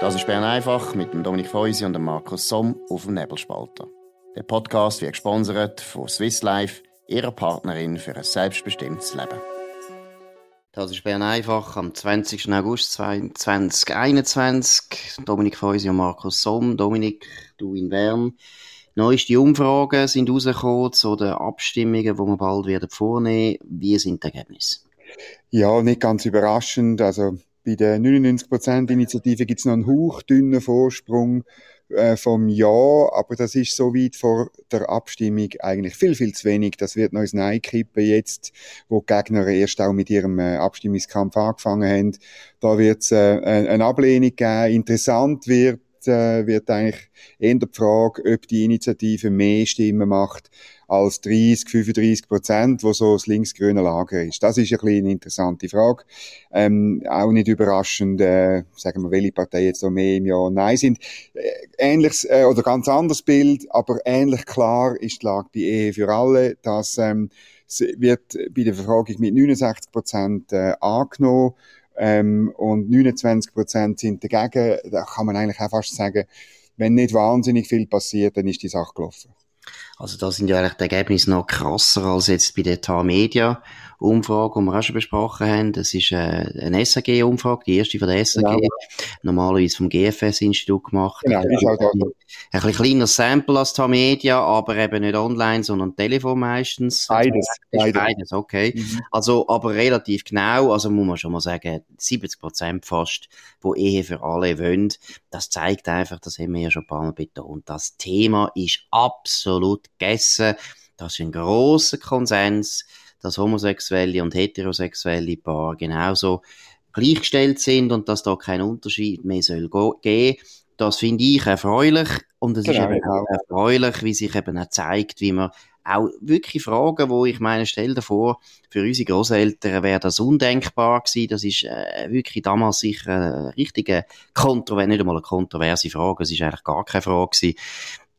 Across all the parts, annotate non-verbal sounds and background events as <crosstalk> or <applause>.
Das ist Bern einfach mit dem Dominik Feusi und dem Markus Somm auf dem Nebelspalter. Der Podcast wird gesponsert von Swiss Life, ihrer Partnerin für ein selbstbestimmtes Leben. Das ist Bern einfach am 20. August 2021. Dominik Feusi und Markus Somm. Dominik, du in Bern. Neueste Umfragen sind rausgekommen zu den Abstimmungen, die wir bald werden vornehmen. Wie sind die Ergebnisse? Ja, nicht ganz überraschend. Also bei der 99%-Initiative gibt es noch einen hauchdünnen Vorsprung äh, vom Ja, aber das ist so weit vor der Abstimmung eigentlich viel, viel zu wenig. Das wird noch ins Nein kippen jetzt, wo die Gegner erst auch mit ihrem äh, Abstimmungskampf angefangen haben. Da wird es äh, eine Ablehnung geben. Interessant wird, äh, wird eigentlich eher die Frage, ob die Initiative mehr Stimmen macht als 30, 35 Prozent, wo so das linksgrüne Lager ist. Das ist ein bisschen eine interessante Frage. Ähm, auch nicht überraschend, äh, sagen wir, welche Parteien jetzt noch mehr im Ja und Nein sind. Äh, ähnliches äh, oder ganz anderes Bild, aber ähnlich klar ist die Lage bei Ehe für alle, dass ähm, wird bei der Befragung mit 69 Prozent äh, angenommen ähm, und 29 Prozent sind dagegen. Da kann man eigentlich auch fast sagen, wenn nicht wahnsinnig viel passiert, dann ist die Sache gelaufen. Also da sind ja eigentlich die Ergebnisse noch krasser als jetzt bei der TAR-Media. Umfrage, die wir auch schon besprochen haben. Das ist äh, eine SAG-Umfrage, die erste von der SAG, genau. normalerweise vom GFS-Institut gemacht. Genau, ist auch da. Ein bisschen kleiner Sample als Tamedia, aber eben nicht online, sondern Telefon meistens. Beides. Beides, beides okay. Mhm. Also, aber relativ genau, also muss man schon mal sagen, 70 Prozent fast, wo Ehe für alle wollen. Das zeigt einfach, das haben wir ja schon ein paar Mal betont, das Thema ist absolut gegessen. Das ist ein großer Konsens dass homosexuelle und heterosexuelle Paar genauso gleichgestellt sind und dass da kein Unterschied mehr soll geben. Das finde ich erfreulich und es genau, ist eben auch erfreulich, wie sich eben auch zeigt, wie man auch wirklich Fragen, wo ich meine, stell dir vor, für unsere Großeltern wäre das undenkbar gewesen. Das ist äh, wirklich damals sicher eine richtige kontroverse, nicht einmal eine kontroverse Frage. Es ist eigentlich gar keine Frage gewesen.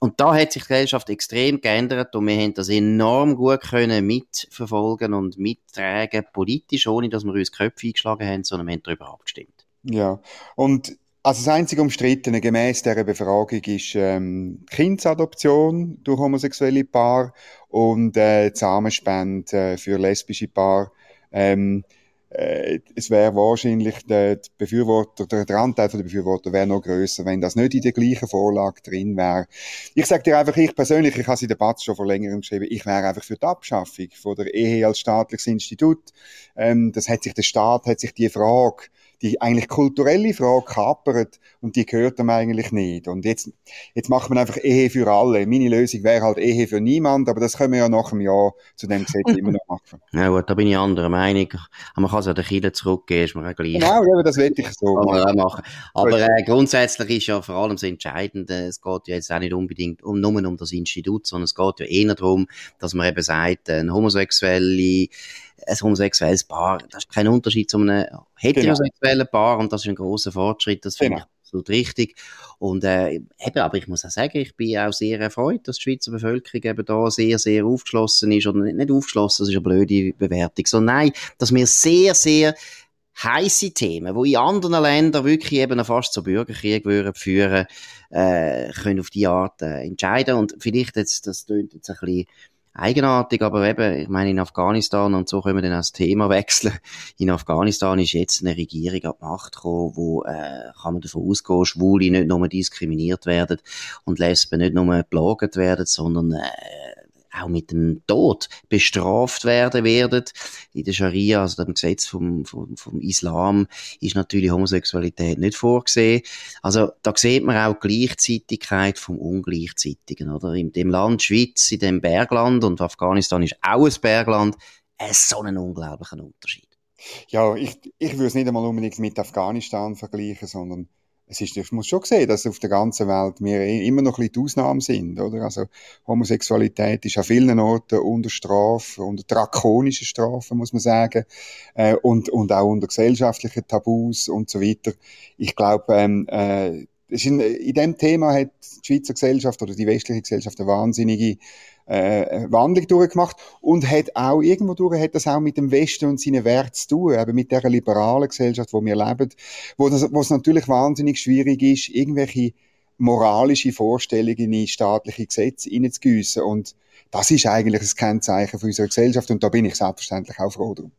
Und da hat sich die Gesellschaft extrem geändert und wir haben das enorm gut können mitverfolgen und mittragen, politisch, ohne dass wir uns Köpfe eingeschlagen haben, sondern wir haben darüber abgestimmt. Ja, und also das einzige Umstrittene gemäß dieser Befragung ist ähm, Kindsadoption durch homosexuelle Paar und äh, Samenspende äh, für lesbische Paar. Ähm, äh, es wäre wahrscheinlich der Befürworter, der Anteil der Befürworter wäre noch größer, wenn das nicht in der gleichen Vorlage drin wäre. Ich sage dir einfach, ich persönlich, ich habe es in der Batz schon vor längerem geschrieben, ich wäre einfach für die Abschaffung von der Ehe als staatliches Institut. Ähm, das hat sich der Staat, hat sich die Frage die eigentlich kulturelle Frage kapert und die gehört ihm eigentlich nicht. Und jetzt, jetzt macht man einfach Ehe für alle. Meine Lösung wäre halt Ehe für niemand, aber das können wir ja nach einem Jahr zu dem Gesetz immer noch machen. <laughs> Ja gut, da bin ich anderer Meinung. Aber man kann es ja den Kindern zurückgeben, ist mir auch gleich. Genau, ja, das werde ich so machen. machen. Aber äh, grundsätzlich ist ja vor allem das Entscheidende, es geht ja jetzt auch nicht unbedingt um, nur um das Institut, sondern es geht ja eher darum, dass man eben sagt, ein homosexuelle ein homosexuelles Paar, das ist kein Unterschied zu einem heterosexuellen Paar und das ist ein großer Fortschritt, das finde genau. ich absolut richtig. Und äh, eben, aber ich muss auch sagen, ich bin auch sehr erfreut, dass die Schweizer Bevölkerung eben da sehr, sehr aufgeschlossen ist, oder nicht, nicht aufgeschlossen, das ist eine blöde Bewertung, sondern nein, dass wir sehr, sehr heiße Themen, wo in anderen Ländern wirklich eben fast zu Bürgerkrieg würden führen, äh, können auf die Art äh, entscheiden. Und vielleicht jetzt, das tönt jetzt ein bisschen eigenartig, aber eben, ich meine, in Afghanistan, und so können wir dann das Thema <laughs> wechseln, in Afghanistan ist jetzt eine Regierung an die Macht gekommen, wo, äh, kann man davon ausgehen, Schwule nicht nur diskriminiert werden und Lesben nicht nur belogen werden, sondern äh, auch mit dem Tod bestraft werden werden. In der Scharia, also dem Gesetz vom, vom, vom Islam, ist natürlich Homosexualität nicht vorgesehen. Also da sieht man auch Gleichzeitigkeit vom Ungleichzeitigen, oder? In dem Land Schweiz, in dem Bergland und Afghanistan ist auch ein Bergland, es so einen unglaublichen Unterschied. Ja, ich, ich würde es nicht einmal unbedingt mit Afghanistan vergleichen, sondern es ist, ich muss schon sehen, dass auf der ganzen Welt wir immer noch ein bisschen die Ausnahmen sind, oder? Also, Homosexualität ist an vielen Orten unter Strafe, unter drakonischen Strafen, muss man sagen, äh, und, und auch unter gesellschaftlichen Tabus und so weiter. Ich glaube, ähm, äh, in, in dem Thema hat die Schweizer Gesellschaft oder die westliche Gesellschaft eine wahnsinnige äh, Wandlung durchgemacht und hat auch irgendwo durch hat das auch mit dem Westen und seinen Werten zu tun, eben mit der liberalen Gesellschaft, wo wir leben, wo, das, wo es natürlich wahnsinnig schwierig ist, irgendwelche moralische Vorstellungen in staatliche Gesetze hineinzugiessen und das ist eigentlich ein Kennzeichen für unsere Gesellschaft und da bin ich selbstverständlich auch froh drum.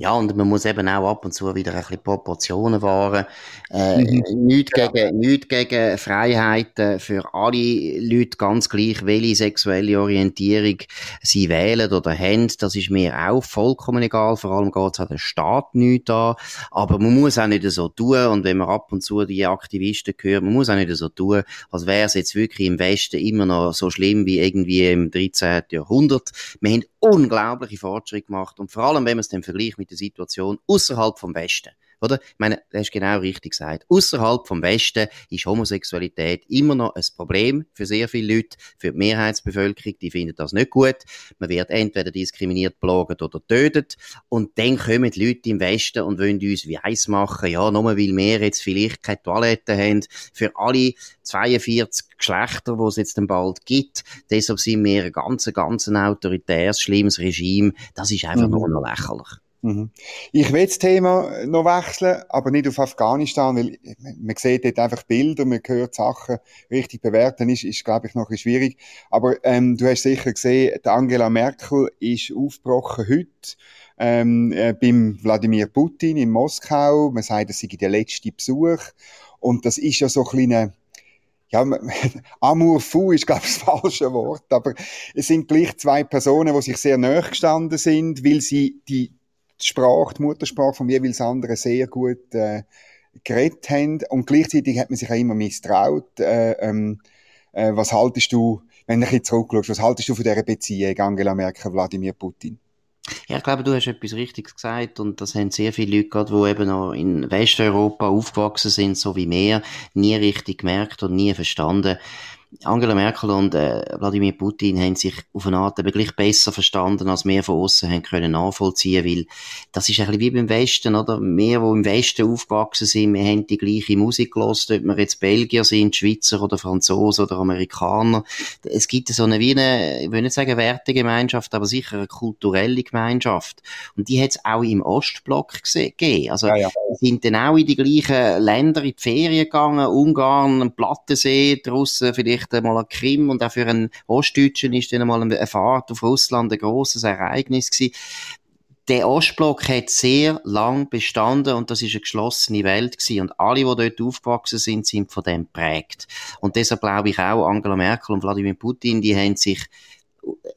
Ja, und man muss eben auch ab und zu wieder ein bisschen Proportionen wahren. Äh, mhm. Nicht gegen, ja. nicht gegen Freiheiten für alle Leute, ganz gleich, welche sexuelle Orientierung sie wählen oder haben. Das ist mir auch vollkommen egal. Vor allem geht es an den Staat nicht an. Aber man muss auch nicht so tun. Und wenn man ab und zu die Aktivisten hört, man muss auch nicht so tun, als wäre es jetzt wirklich im Westen immer noch so schlimm wie irgendwie im 13. Jahrhundert. Wir haben unglaubliche Fortschritte gemacht. Und vor allem, wenn man es dann vergleicht mit der Situation außerhalb vom Westen. Oder? Ich meine, du hast genau richtig gesagt. Außerhalb vom Westen ist Homosexualität immer noch ein Problem für sehr viele Leute, für die Mehrheitsbevölkerung, die finden das nicht gut. Man wird entweder diskriminiert, belagert oder tötet. Und dann kommen die Leute im Westen und wollen uns weiss machen, ja, nur weil wir jetzt vielleicht keine Toilette haben, für alle 42 Geschlechter, die es jetzt dann bald gibt. Deshalb sind wir ein ganz, ganz autoritäres, schlimmes Regime. Das ist einfach mhm. nur noch lächerlich. Mhm. Ich will das Thema noch wechseln, aber nicht auf Afghanistan, weil man sieht dort einfach Bilder, man hört Sachen richtig bewerten, ist, ist glaube ich, noch ein bisschen schwierig. Aber ähm, du hast sicher gesehen, Angela Merkel ist aufgebrochen heute ähm, äh, beim Wladimir Putin in Moskau. Man sagt, das sei der letzte Besuch. Und das ist ja so ein kleiner ja, <laughs> Amour fou ist, glaube ich, das falsche Wort, aber es sind gleich zwei Personen, die sich sehr nahe gestanden sind, weil sie die die Sprache, die Muttersprache vom jeweils anderen sehr gut äh, geredet haben. Und gleichzeitig hat man sich auch immer misstraut. Äh, ähm, äh, was haltest du, wenn du ein bisschen was haltest du von dieser Beziehung Angela Merkel, Wladimir Putin? Ja, ich glaube, du hast etwas Richtiges gesagt und das haben sehr viele Leute gehabt, die eben noch in Westeuropa aufgewachsen sind, so wie wir, nie richtig gemerkt und nie verstanden, Angela Merkel und äh, Wladimir Putin haben sich auf eine Art eben gleich besser verstanden, als wir von außen haben können nachvollziehen, weil das ist ein bisschen wie beim Westen, oder? Wir, die im Westen aufgewachsen sind, wir haben die gleiche Musik gehört, ob wir jetzt Belgier sind, Schweizer oder Franzosen oder Amerikaner. Es gibt so eine, wie eine, ich will nicht sagen Wertegemeinschaft, aber sicher eine kulturelle Gemeinschaft. Und die hat es auch im Ostblock gegeben. Also, ja, ja. sind dann auch in die gleichen Länder in die Ferien gegangen, Ungarn, Plattensee, die Russen vielleicht vielleicht einmal an Krim und auch für einen Ostdeutschen ist dann einmal eine Fahrt auf Russland ein grosses Ereignis gewesen. Der Ostblock hat sehr lang bestanden und das ist eine geschlossene Welt gewesen. Und alle, die dort aufgewachsen sind, sind von dem prägt. Und deshalb glaube ich auch, Angela Merkel und Wladimir Putin, die haben sich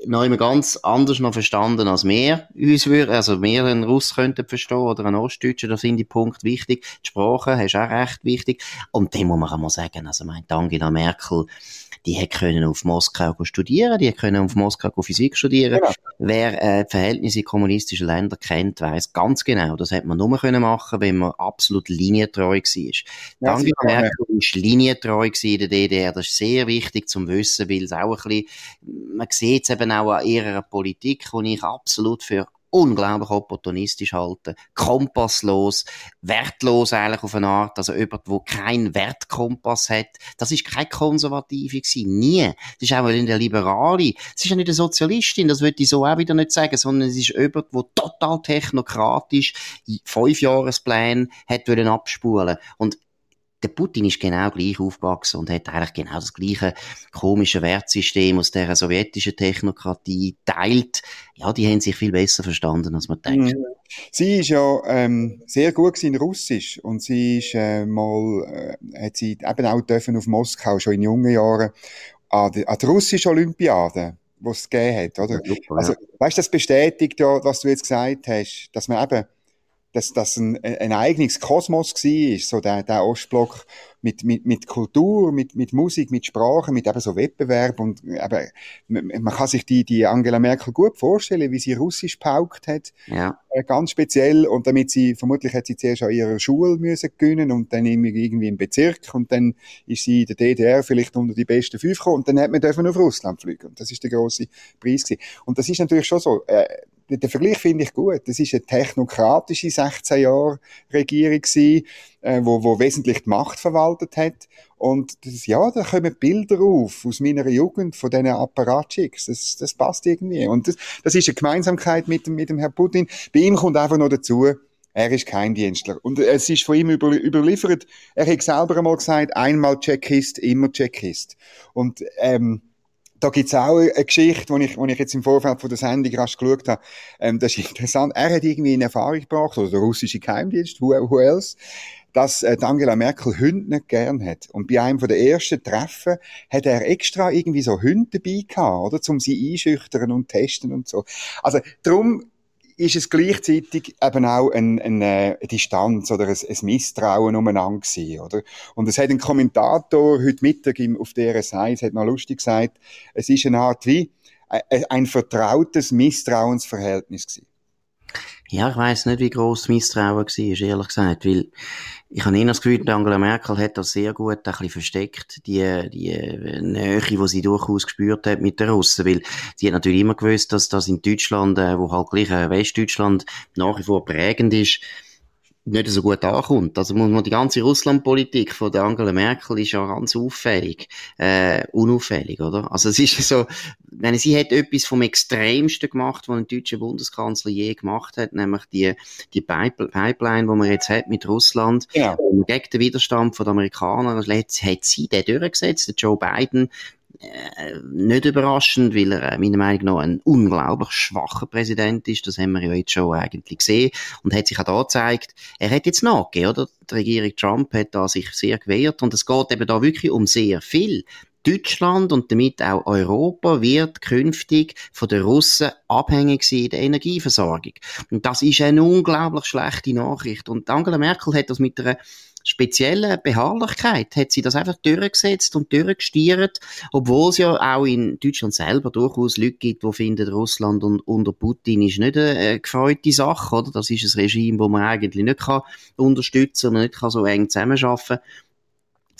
noch immer ganz anders noch verstanden als wir uns würden, also wir einen Russ könnten verstehen oder einen Ostdeutscher, da sind die Punkte wichtig. Die Sprache ist auch recht wichtig. Und dem muss man auch mal sagen, also meint Angela Merkel, die hätte können auf Moskau studieren, die hätte können auf Moskau Physik studieren. Genau. Wer äh, die Verhältnisse in kommunistischen Ländern kennt, weiß ganz genau, das hätte man nur können machen, wenn man absolut linientreu war. Ja, Angela Merkel ist linientreu in der DDR, das ist sehr wichtig zum Wissen, weil es auch ein bisschen, man sieht es eben auch an ihrer Politik, die ich absolut für unglaublich opportunistisch halten, kompasslos, wertlos eigentlich auf eine Art, also jemand, der keinen Wertkompass hat. Das ist kein Konservative gewesen, nie. Das ist auch eine Liberale. Es ist ja nicht eine Sozialistin, das würde ich so auch wieder nicht sagen, sondern es ist jemand, der total technokratisch Fünfjahrespläne hat wollen abspulen. Und der Putin ist genau gleich aufgewachsen und hat eigentlich genau das gleiche komische Wertsystem aus der sowjetischen Technokratie teilt. Ja, die haben sich viel besser verstanden, als man denkt. Mhm. Sie ist ja ähm, sehr gut in Russisch und sie ist äh, mal, äh, hat sie eben auch dürfen auf Moskau schon in jungen Jahren an der, an der russischen Olympiade was es gegeben hat, oder? Ja, super, also, weißt, das bestätigt ja, was du jetzt gesagt hast, dass man eben dass das ein, ein eigenes Kosmos war, so der, der Ostblock mit, mit, mit Kultur, mit, mit Musik, mit Sprache, mit eben so Wettbewerb und eben, man kann sich die, die Angela Merkel gut vorstellen, wie sie Russisch paukt hat. Ja. Äh, ganz speziell und damit sie, vermutlich hat sie zuerst an ihrer Schule müssen gewinnen und dann irgendwie im Bezirk und dann ist sie in der DDR vielleicht unter die besten fünf gekommen und dann hat man dürfen auf Russland fliegen und das ist der große Preis gewesen. Und das ist natürlich schon so, äh, den Vergleich finde ich gut. Das ist eine technokratische 16 Jahre Regierung gewesen, äh, wo, wo wesentlich die Macht verwaltet hat. Und das, ja, da kommen Bilder auf aus meiner Jugend von diesen Apparatschicks. Das, das passt irgendwie. Und das, das ist eine Gemeinsamkeit mit dem, mit dem Herrn Putin. Bei ihm kommt einfach noch dazu, er ist kein Dienstler. Und es ist von ihm über, überliefert, er hat selber einmal gesagt, einmal Checkist, immer Checkist. Und ähm, da gibt's auch eine Geschichte, die ich, die ich jetzt im Vorfeld von der Sendung rasch geschaut habe. Ähm, das ist interessant. Er hat irgendwie in Erfahrung gebracht, oder der russische Geheimdienst, who, who else, dass äh, Angela Merkel Hunde nicht gern hat. Und bei einem der ersten Treffen hat er extra irgendwie so Hunde dabei gehabt, oder? Um sie einschüchtern und testen und so. Also, drum ist es gleichzeitig eben auch eine, eine Distanz oder ein, ein Misstrauen umeinander gewesen, oder? Und es hat ein Kommentator heute Mittag im, auf der Seite, hat noch lustig gesagt, es ist eine Art wie ein, ein vertrautes Misstrauensverhältnis gewesen. Ja, ich weiß nicht, wie groß das Misstrauen war, ehrlich gesagt, weil ich habe eher das Gefühl, Angela Merkel hat das sehr gut ein bisschen versteckt, die, die Nähe, die sie durchaus gespürt hat mit den Russen, weil sie hat natürlich immer gewusst, dass das in Deutschland, äh, wo halt gleich äh, Westdeutschland nach wie vor prägend ist, nicht so gut ankommt. Also muss man die ganze Russlandpolitik von der Angela Merkel ist ja ganz auffällig, äh, unauffällig, oder? Also es ist so, wenn sie hat etwas vom Extremsten gemacht, was ein deutscher Bundeskanzler je gemacht hat, nämlich die die Pipeline, die man jetzt hat mit Russland, ja. gegen den Widerstand von den Amerikanern, hat, hat sie den durchgesetzt. Der Joe Biden äh, nicht überraschend, weil er äh, meiner Meinung nach ein unglaublich schwacher Präsident ist. Das haben wir ja jetzt schon eigentlich gesehen. Und hat sich auch da gezeigt, er hat jetzt nachgegeben, oder? Die Regierung Trump hat da sich sehr gewehrt und es geht eben da wirklich um sehr viel. Deutschland und damit auch Europa wird künftig von den Russen abhängig sein in der Energieversorgung. Und das ist eine unglaublich schlechte Nachricht. Und Angela Merkel hat das mit einer speziellen Beharrlichkeit hat sie das einfach durchgesetzt und durchgestiert, obwohl es ja auch in Deutschland selber durchaus Leute gibt, die finden, Russland und, unter Putin ist nicht eine gefreute Sache, oder? Das ist ein Regime, wo man eigentlich nicht kann unterstützen und nicht kann so eng zusammenarbeiten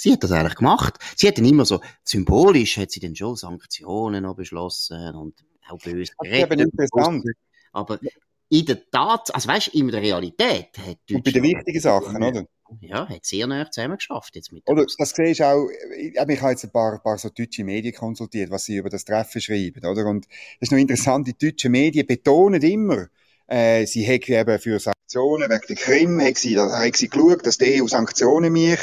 Sie hat das eigentlich gemacht. Sie hat dann immer so, symbolisch hat sie dann schon Sanktionen noch beschlossen und auch böse geredet. Aber in der Tat, also weißt, in der Realität hat Deutschland... Und bei den wichtigen Sachen, oder? ja, hat sehr nah zusammen geschafft jetzt mit. Oder das siehst du auch, ich, ich habe jetzt ein paar, paar so deutsche Medien konsultiert, was sie über das Treffen schreiben, oder? Und das ist noch interessant, die deutschen Medien betonen immer, äh, sie hätten eben für Sanktionen wegen der Krim, hätten sie, da hätten sie geschaut, dass die EU Sanktionen mich,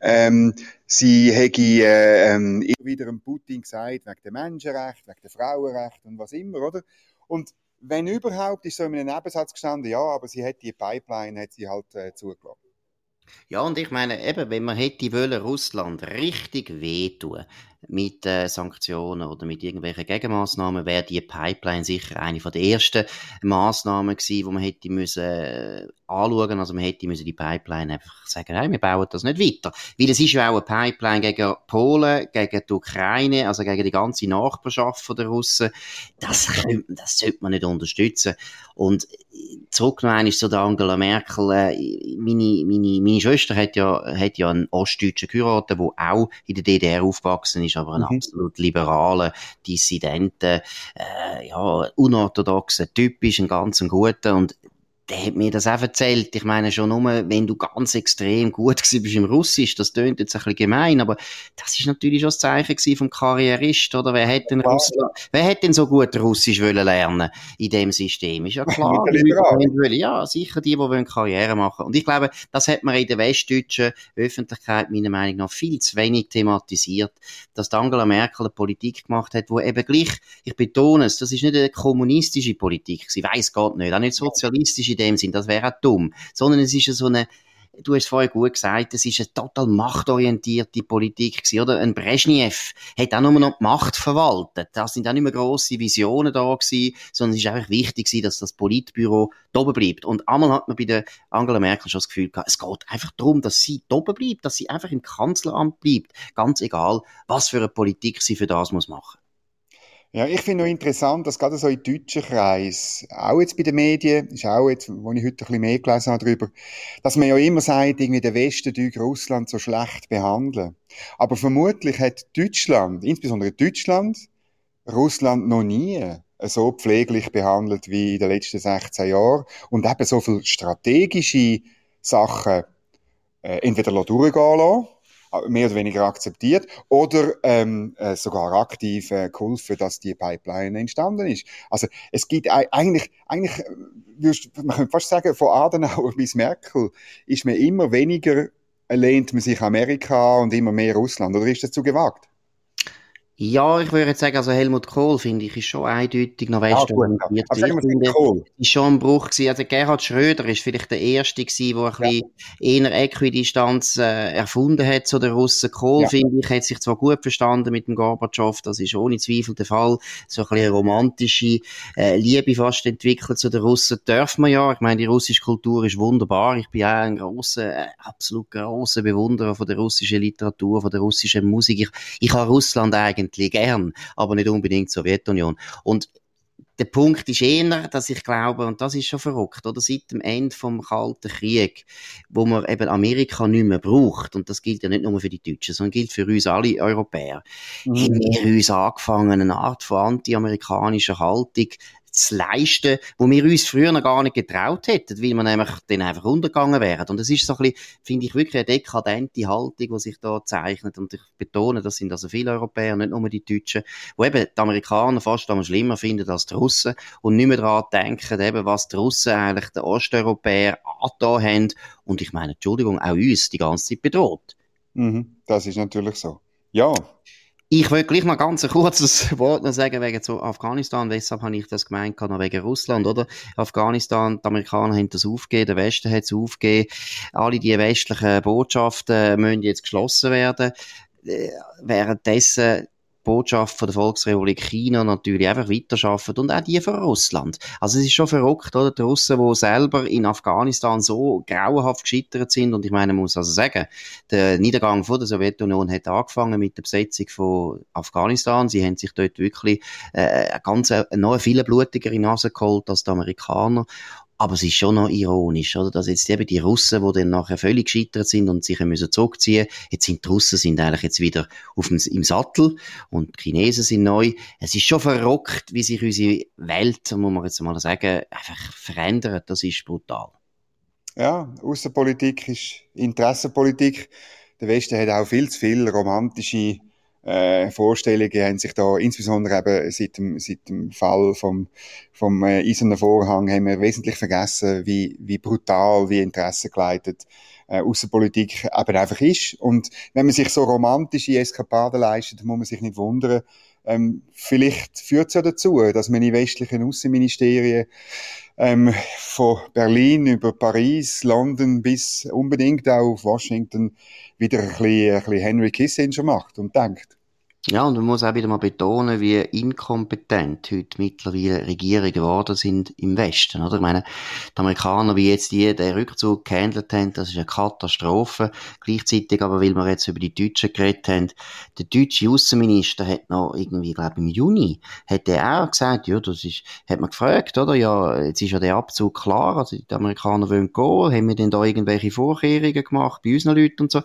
ähm, sie hätten äh, ähm, immer wieder Putin gesagt, wegen der Menschenrechte, wegen der Frauenrechte und was immer, oder? Und wenn überhaupt, ist so in einem Nebensatz gestanden, ja, aber sie hat die Pipeline, hat sie halt äh, zugelassen. Ja, und ich meine, eben, wenn man hätte wollen, Russland richtig wehtun mit äh, Sanktionen oder mit irgendwelchen Gegenmaßnahmen, wäre die Pipeline sicher eine von der ersten Maßnahmen gewesen, wo man hätte müssen äh, anschauen. Also man hätte müssen die Pipeline einfach sagen, nein, wir bauen das nicht weiter. Weil es ist ja auch eine Pipeline gegen Polen, gegen die Ukraine, also gegen die ganze Nachbarschaft der Russen. Das, das sollte man nicht unterstützen. Und zurück noch einmal zu der Angela Merkel. Äh, meine, meine, meine Schwester hat ja, hat ja einen Ostdeutschen geheiratet, der auch in der DDR aufgewachsen ist, aber ein mhm. absolut liberaler, dissidenten, äh, ja, unorthodoxer Typ ist, ein ganz guter und der hat mir das auch erzählt. Ich meine schon nur, wenn du ganz extrem gut <laughs> bist im Russisch, das tönt jetzt ein bisschen gemein, aber das ist natürlich schon das Zeichen vom Karrierist, oder? Wer hätte denn, Russland, wer hätte denn so gut Russisch wollen lernen in dem System? Ist ja klar. ja, sicher die, die wollen Karriere machen. Und ich glaube, das hat man in der westdeutschen Öffentlichkeit meiner Meinung nach viel zu wenig thematisiert, dass Angela Merkel eine Politik gemacht hat, wo eben gleich, ich betone es, das ist nicht eine kommunistische Politik. Sie weiß Gott nicht, auch nicht sozialistische dem Sinn, das wäre auch dumm. Sondern es ist so eine, du hast vorher gut gesagt, es ist eine total machtorientierte Politik gewesen, oder? Ein Brezhnev hat auch nur noch die Macht verwaltet. Da sind auch nicht mehr grosse Visionen da gewesen, sondern es ist einfach wichtig gewesen, dass das Politbüro da oben bleibt. Und einmal hat man bei der Angela Merkel schon das Gefühl gehabt, es geht einfach darum, dass sie da oben bleibt, dass sie einfach im Kanzleramt bleibt. Ganz egal, was für eine Politik sie für das muss machen. Ja, ich finde noch interessant, dass gerade so in deutschen Kreis, auch jetzt bei den Medien, ist auch jetzt, wo ich heute ein bisschen mehr gelesen habe darüber, dass man ja immer sagt, irgendwie der Westen tut Russland so schlecht behandeln. Aber vermutlich hat Deutschland, insbesondere Deutschland, Russland noch nie so pfleglich behandelt wie in den letzten 16 Jahren und eben so viele strategische Sachen äh, entweder durchgehen lassen, mehr oder weniger akzeptiert oder ähm, äh, sogar aktiv äh, geholfen, dass die Pipeline entstanden ist. Also es gibt eigentlich, eigentlich würdest, man könnte fast sagen, von Adenauer <laughs> bis Merkel ist man immer weniger lehnt man sich Amerika und immer mehr Russland, oder ist das zu gewagt? Ja, ich würde sagen, also Helmut Kohl, finde ich, ist schon eindeutig noch westorientiert. Ah, also ich Kohl. Ist schon ein Bruch gewesen. Also Gerhard Schröder ist vielleicht der Erste gewesen, der ein ja. bisschen eher Äquidistanz äh, erfunden hat zu den Russen. Kohl, ja. finde ich, hat sich zwar gut verstanden mit dem Gorbatschow, das ist ohne Zweifel der Fall. So ein bisschen eine romantische äh, Liebe fast entwickelt zu den Russen. Darf man ja. Ich meine, die russische Kultur ist wunderbar. Ich bin auch ein grosser, äh, absolut grosser Bewunderer von der russischen Literatur, von der russischen Musik. Ich, ich habe Russland eigentlich eigentlich gern, aber nicht unbedingt Sowjetunion. Und der Punkt ist eher, dass ich glaube, und das ist schon verrückt, oder seit dem Ende vom Kalten Krieg, wo man eben Amerika nicht mehr braucht, und das gilt ja nicht nur für die Deutschen, sondern gilt für uns alle Europäer, mhm. haben wir uns angefangen, eine Art von anti-amerikanischer Haltung zu leisten, wo wir uns früher noch gar nicht getraut hätten, weil wir nämlich dann einfach untergegangen wären. Und es ist so ein bisschen, finde ich, wirklich eine dekadente Haltung, die sich da zeichnet. Und ich betone, das sind also viele Europäer, nicht nur die Deutschen, wo eben die Amerikaner fast am schlimmer finden als die Russen und nicht mehr daran denken, eben, was die Russen eigentlich den Osteuropäer angetan haben. Und ich meine, Entschuldigung, auch uns die ganze Zeit bedroht. Mhm, das ist natürlich so. Ja, ich will gleich noch ganz ein kurzes <laughs> Wort noch sagen wegen zu Afghanistan. Weshalb habe ich das gemeint, noch wegen Russland, oder? Afghanistan, die Amerikaner haben das aufgegeben, der Westen hat es aufgegeben. Alle die westlichen Botschaften müssen jetzt geschlossen werden. Äh, währenddessen Botschaft von der Volksrepublik China natürlich einfach weiterarbeiten und auch die von Russland. Also es ist schon verrückt, oder? Die Russen, die selber in Afghanistan so grauenhaft gescheitert sind und ich meine, man muss also sagen, der Niedergang von der Sowjetunion hat angefangen mit der Besetzung von Afghanistan. Sie haben sich dort wirklich äh, ganz äh, noch viele blutigere Nase geholt als die Amerikaner aber es ist schon noch ironisch, oder? Dass jetzt eben die Russen, die dann nachher völlig gescheitert sind und sich müssen zurückziehen, jetzt sind die Russen sind eigentlich jetzt wieder auf dem, im Sattel und die Chinesen sind neu. Es ist schon verrückt, wie sich unsere Welt, muss man jetzt mal sagen, einfach verändert. Das ist brutal. Ja, Außenpolitik ist Interessenpolitik. Der Westen hat auch viel zu viel romantische äh, Vorstellungen haben sich da, insbesondere eben seit dem, seit dem Fall vom, vom äh, Eisernen Vorhang, haben wir wesentlich vergessen, wie, wie brutal, wie interessengeleitet äh, Außenpolitik eben einfach ist. Und wenn man sich so romantische Eskapaden leistet, muss man sich nicht wundern, ähm, vielleicht führt es ja dazu, dass man in westlichen Außenministerien ähm, von Berlin über Paris, London bis unbedingt auch auf Washington wieder ein bisschen, ein bisschen Henry Kissinger macht und denkt. Ja, und man muss auch wieder mal betonen, wie inkompetent heute mittlerweile Regierungen geworden sind im Westen, oder? Ich meine, die Amerikaner, wie jetzt die den Rückzug gehandelt haben, das ist eine Katastrophe. Gleichzeitig aber, weil wir jetzt über die Deutschen geredet haben, der deutsche Außenminister hat noch irgendwie, glaube ich, im Juni, hat er auch gesagt, ja, das ist, hat man gefragt, oder? Ja, jetzt ist ja der Abzug klar, also die Amerikaner wollen gehen, haben wir denn da irgendwelche Vorkehrungen gemacht bei unseren Leuten und so?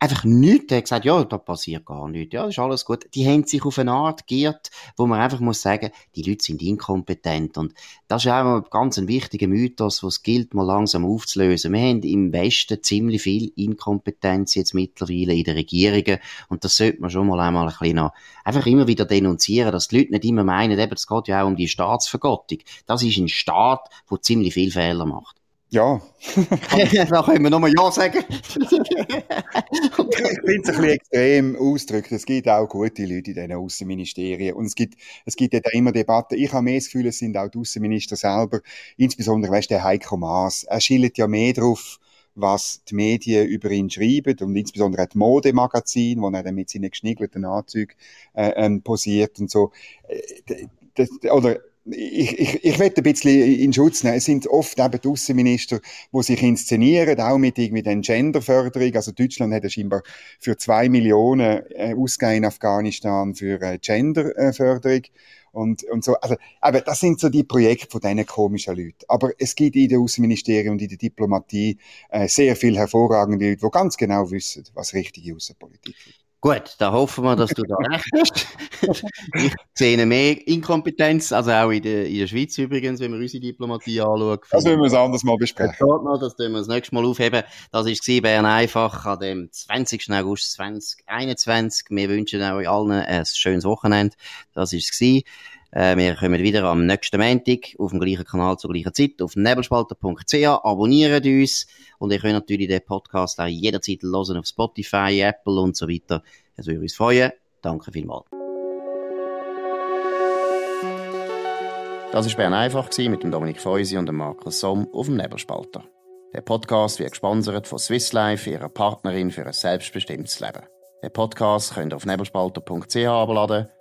Einfach nichts. Hat gesagt, ja, da passiert gar nichts. Ja, ist alles gut. Die haben sich auf eine Art geirrt, wo man einfach muss sagen, die Leute sind inkompetent. Und das ist auch ein ganz wichtiger Mythos, was gilt, mal langsam aufzulösen. Wir haben im Westen ziemlich viel Inkompetenz jetzt mittlerweile in den Regierungen. Und das sollte man schon mal einmal ein bisschen noch, einfach immer wieder denunzieren, dass die Leute nicht immer meinen, eben, es geht ja auch um die Staatsvergottung. Das ist ein Staat, der ziemlich viel Fehler macht. Ja. <laughs> da können wir nochmal Ja sagen. ich finde es ein bisschen extrem ausgedrückt. Es gibt auch gute Leute in diesen Außenministerien. Und es gibt, es gibt ja immer Debatten. Ich habe mehr das Gefühl, es sind auch die Außenminister selber, insbesondere, weißt du, der Heiko Maas. Er schielt ja mehr drauf, was die Medien über ihn schreiben und insbesondere das Modemagazin, wo er dann mit seinen geschniegelten Anzügen äh, ähm, posiert und so. Äh, das, oder ich, ich, ich will ein bisschen in Schutz nehmen. Es sind oft eben die Außenminister, die sich inszenieren, auch mit irgendwie den Genderförderung. Also Deutschland hat ja scheinbar für zwei Millionen äh, ausgegeben in Afghanistan für äh, Genderförderung. Und, und so, also, aber das sind so die Projekte von diesen komischen Leuten. Aber es gibt in den Außenministerien und in der Diplomatie äh, sehr viele hervorragende Leute, die ganz genau wissen, was richtige Außenpolitik ist. Gut, da hoffen wir, dass du da recht hast. <laughs> ich sehe mehr Inkompetenz, also auch in der, in der Schweiz übrigens, wenn wir unsere Diplomatie anschauen. Das müssen wir es anders mal besprechen. Das tun wir das nächste Mal aufheben. Das war Bern einfach an dem 20. August 2021. Wir wünschen euch allen ein schönes Wochenende. Das war es. Äh, wir kommen wieder am nächsten Montag auf dem gleichen Kanal zur gleichen Zeit auf nebelspalter.ch. Abonniert uns und ihr könnt natürlich den Podcast auch jederzeit hören auf Spotify, Apple und so weiter. Es würde uns freuen. Danke vielmals. Das war Bern einfach mit dem Dominik Feusi und dem Markus Somm auf dem Nebelspalter. Der Podcast wird gesponsert von Swiss Life, ihrer Partnerin für ein selbstbestimmtes Leben. Den Podcast könnt ihr auf nebelspalter.ch abladen